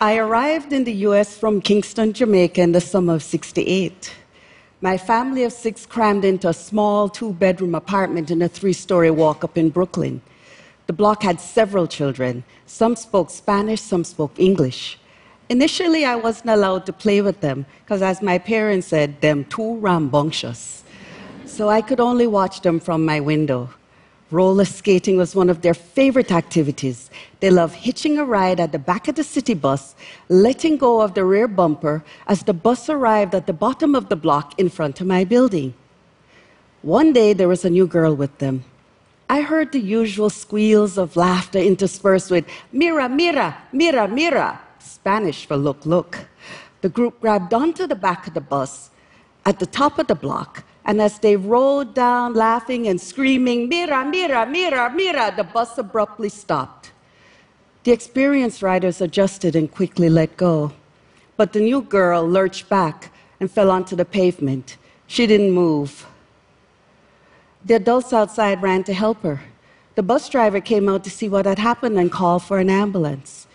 I arrived in the US from Kingston, Jamaica in the summer of 68. My family of six crammed into a small two bedroom apartment in a three story walk up in Brooklyn. The block had several children. Some spoke Spanish, some spoke English. Initially, I wasn't allowed to play with them because, as my parents said, them too rambunctious. So I could only watch them from my window. Roller skating was one of their favorite activities. They loved hitching a ride at the back of the city bus, letting go of the rear bumper as the bus arrived at the bottom of the block in front of my building. One day, there was a new girl with them. I heard the usual squeals of laughter interspersed with mira, mira, mira, mira, Spanish for look, look. The group grabbed onto the back of the bus at the top of the block and as they rode down, laughing and screaming, Mira, Mira, Mira, Mira, the bus abruptly stopped. The experienced riders adjusted and quickly let go. But the new girl lurched back and fell onto the pavement. She didn't move. The adults outside ran to help her. The bus driver came out to see what had happened and called for an ambulance.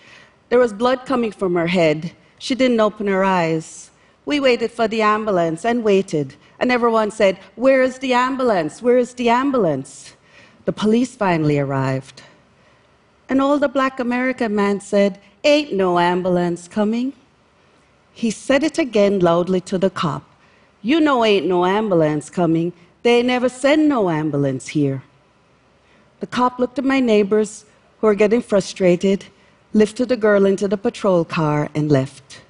There was blood coming from her head. She didn't open her eyes. We waited for the ambulance and waited and everyone said, Where is the ambulance? Where is the ambulance? The police finally arrived. An older black American man said, Ain't no ambulance coming. He said it again loudly to the cop. You know, ain't no ambulance coming. They never send no ambulance here. The cop looked at my neighbors, who were getting frustrated, lifted the girl into the patrol car, and left.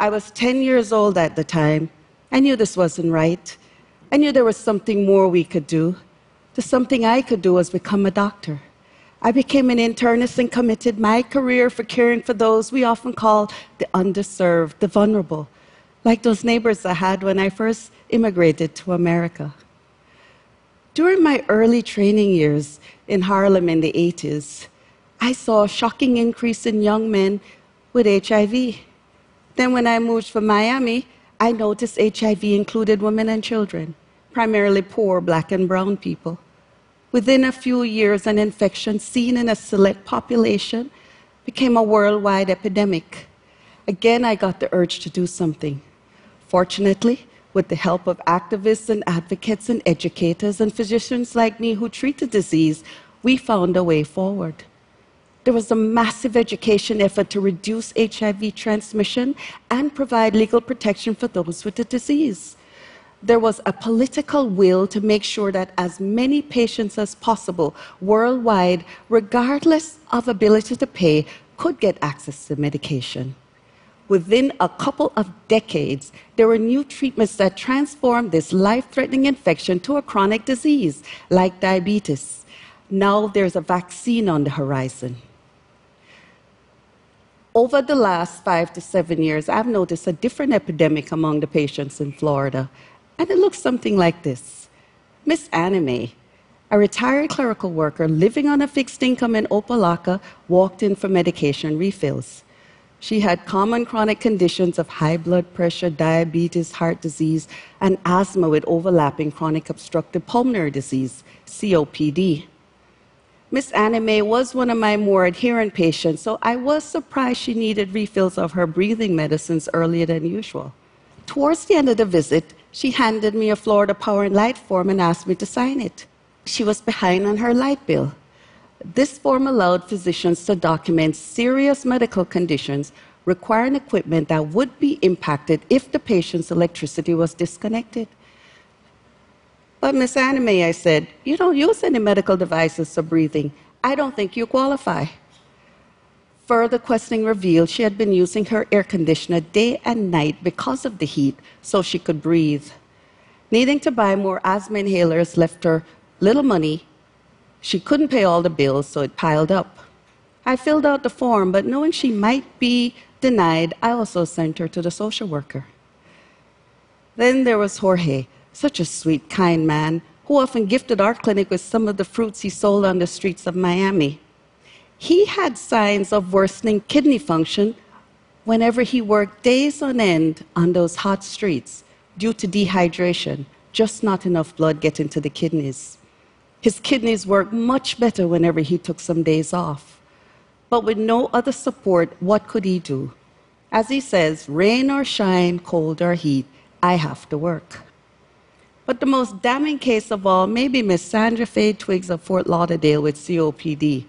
I was 10 years old at the time, I knew this wasn't right. I knew there was something more we could do. The something I could do was become a doctor. I became an internist and committed my career for caring for those we often call the underserved, the vulnerable, like those neighbors I had when I first immigrated to America. During my early training years in Harlem in the 80s, I saw a shocking increase in young men with HIV. Then, when I moved from Miami, I noticed HIV included women and children, primarily poor black and brown people. Within a few years, an infection seen in a select population became a worldwide epidemic. Again, I got the urge to do something. Fortunately, with the help of activists and advocates and educators and physicians like me who treat the disease, we found a way forward. There was a massive education effort to reduce HIV transmission and provide legal protection for those with the disease. There was a political will to make sure that as many patients as possible worldwide, regardless of ability to pay, could get access to medication. Within a couple of decades, there were new treatments that transformed this life threatening infection to a chronic disease like diabetes. Now there's a vaccine on the horizon. Over the last five to seven years, I've noticed a different epidemic among the patients in Florida, and it looks something like this Miss Anime, a retired clerical worker living on a fixed income in Opa-locka, walked in for medication refills. She had common chronic conditions of high blood pressure, diabetes, heart disease, and asthma with overlapping chronic obstructive pulmonary disease, COPD. Miss Anime was one of my more adherent patients, so I was surprised she needed refills of her breathing medicines earlier than usual. Towards the end of the visit, she handed me a Florida Power and Light form and asked me to sign it. She was behind on her light bill. This form allowed physicians to document serious medical conditions requiring equipment that would be impacted if the patient's electricity was disconnected. But Miss Anime, I said, you don't use any medical devices for breathing. I don't think you qualify. Further questioning revealed she had been using her air conditioner day and night because of the heat so she could breathe. Needing to buy more asthma inhalers left her little money. She couldn't pay all the bills, so it piled up. I filled out the form, but knowing she might be denied, I also sent her to the social worker. Then there was Jorge, such a sweet, kind man who often gifted our clinic with some of the fruits he sold on the streets of Miami. He had signs of worsening kidney function whenever he worked days on end on those hot streets due to dehydration, just not enough blood getting to the kidneys. His kidneys worked much better whenever he took some days off. But with no other support, what could he do? As he says, rain or shine, cold or heat, I have to work. But the most damning case of all may be Miss Sandra Faye Twiggs of Fort Lauderdale with COPD.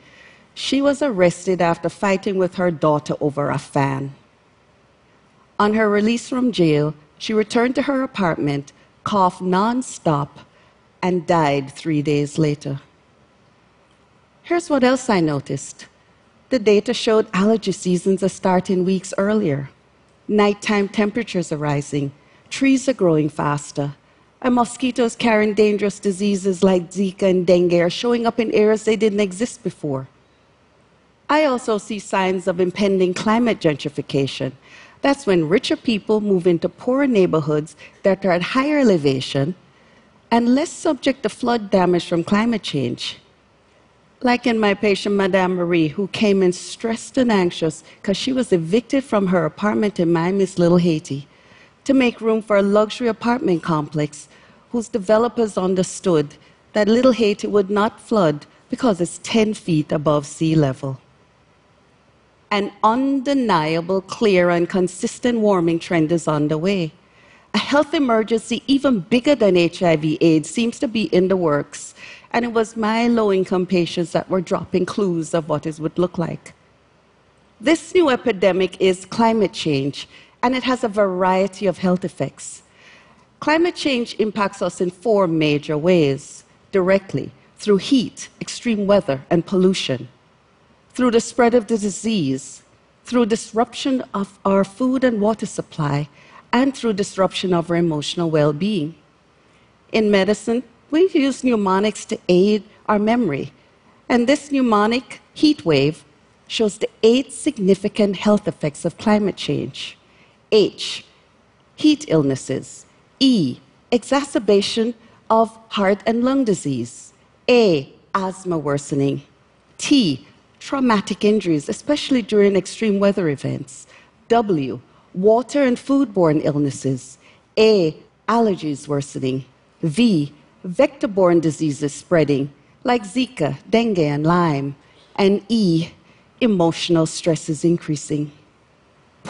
She was arrested after fighting with her daughter over a fan. On her release from jail, she returned to her apartment, coughed nonstop, and died three days later. Here's what else I noticed the data showed allergy seasons are starting weeks earlier. Nighttime temperatures are rising, trees are growing faster, and mosquitoes carrying dangerous diseases like Zika and dengue are showing up in areas they didn't exist before. I also see signs of impending climate gentrification. That's when richer people move into poorer neighborhoods that are at higher elevation and less subject to flood damage from climate change. Like in my patient, Madame Marie, who came in stressed and anxious because she was evicted from her apartment in Miami's Little Haiti to make room for a luxury apartment complex whose developers understood that Little Haiti would not flood because it's 10 feet above sea level. An undeniable, clear, and consistent warming trend is underway. A health emergency even bigger than HIV/AIDS seems to be in the works, and it was my low income patients that were dropping clues of what it would look like. This new epidemic is climate change, and it has a variety of health effects. Climate change impacts us in four major ways directly through heat, extreme weather, and pollution, through the spread of the disease, through disruption of our food and water supply, and through disruption of our emotional well being. In medicine, we use mnemonics to aid our memory, and this mnemonic, heat wave, shows the eight significant health effects of climate change. H, heat illnesses. E, exacerbation of heart and lung disease. A, asthma worsening. T, traumatic injuries, especially during extreme weather events. W, water and foodborne illnesses. A, allergies worsening. V, vector borne diseases spreading, like Zika, dengue, and Lyme. And E, emotional stresses increasing.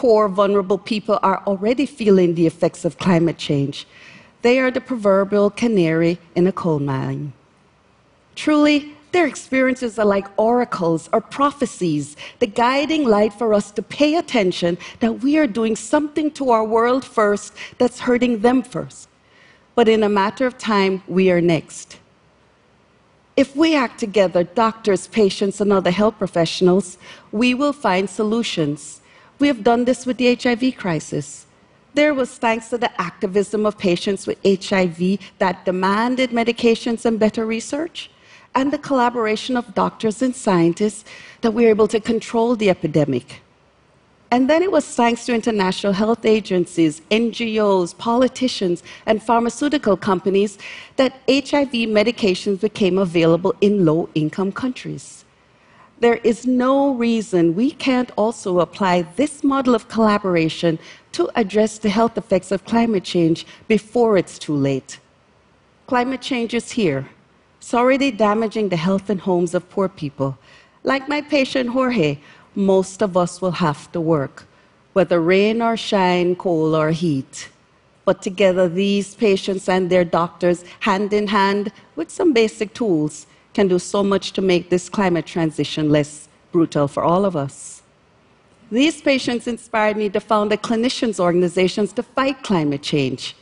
Poor, vulnerable people are already feeling the effects of climate change. They are the proverbial canary in a coal mine. Truly, their experiences are like oracles or prophecies, the guiding light for us to pay attention that we are doing something to our world first that's hurting them first. But in a matter of time, we are next. If we act together, doctors, patients, and other health professionals, we will find solutions. We have done this with the HIV crisis. There was thanks to the activism of patients with HIV that demanded medications and better research and the collaboration of doctors and scientists that we were able to control the epidemic. And then it was thanks to international health agencies, NGOs, politicians, and pharmaceutical companies that HIV medications became available in low income countries. There is no reason we can't also apply this model of collaboration to address the health effects of climate change before it's too late. Climate change is here. It's already damaging the health and homes of poor people. Like my patient Jorge, most of us will have to work, whether rain or shine, cold or heat. But together, these patients and their doctors, hand in hand with some basic tools, can do so much to make this climate transition less brutal for all of us. These patients inspired me to found the clinicians' organizations to fight climate change.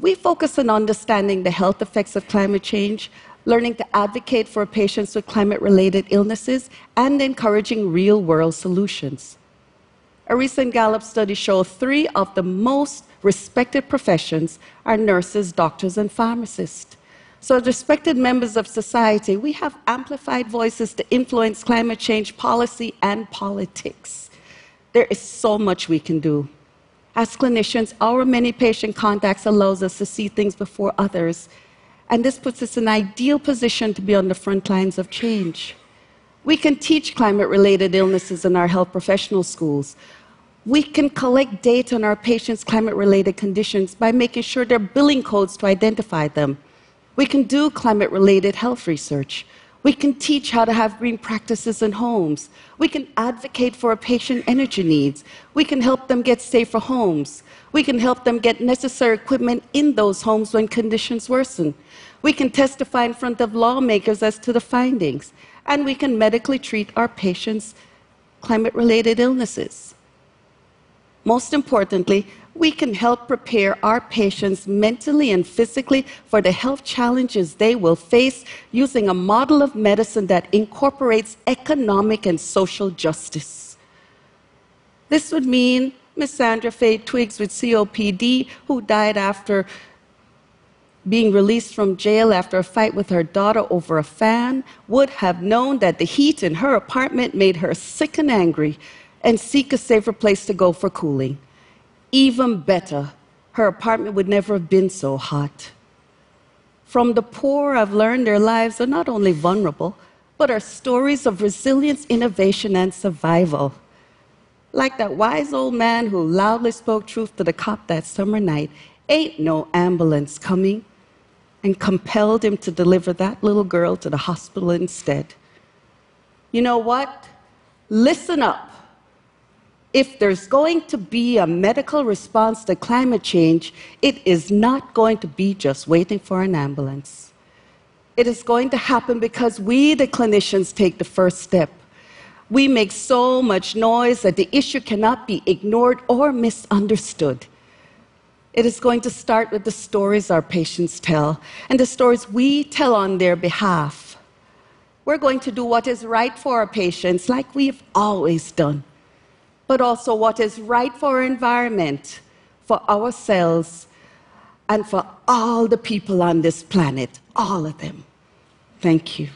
We focus on understanding the health effects of climate change, learning to advocate for patients with climate related illnesses, and encouraging real world solutions. A recent Gallup study showed three of the most respected professions are nurses, doctors, and pharmacists. So, as respected members of society, we have amplified voices to influence climate change policy and politics. There is so much we can do. As clinicians, our many patient contacts allows us to see things before others and this puts us in an ideal position to be on the front lines of change. We can teach climate related illnesses in our health professional schools. We can collect data on our patients' climate related conditions by making sure there are billing codes to identify them. We can do climate related health research. We can teach how to have green practices in homes. We can advocate for a patient energy needs. We can help them get safer homes. We can help them get necessary equipment in those homes when conditions worsen. We can testify in front of lawmakers as to the findings. And we can medically treat our patients' climate related illnesses. Most importantly, we can help prepare our patients mentally and physically for the health challenges they will face using a model of medicine that incorporates economic and social justice. This would mean Miss Sandra Faye Twiggs with COPD, who died after being released from jail after a fight with her daughter over a fan, would have known that the heat in her apartment made her sick and angry and seek a safer place to go for cooling. Even better, her apartment would never have been so hot. From the poor, I've learned their lives are not only vulnerable, but are stories of resilience, innovation, and survival. Like that wise old man who loudly spoke truth to the cop that summer night ain't no ambulance coming, and compelled him to deliver that little girl to the hospital instead. You know what? Listen up if there's going to be a medical response to climate change, it is not going to be just waiting for an ambulance. It is going to happen because we, the clinicians, take the first step. We make so much noise that the issue cannot be ignored or misunderstood. It is going to start with the stories our patients tell and the stories we tell on their behalf. We're going to do what is right for our patients, like we've always done but also what is right for our environment, for ourselves, and for all the people on this planet, all of them. Thank you.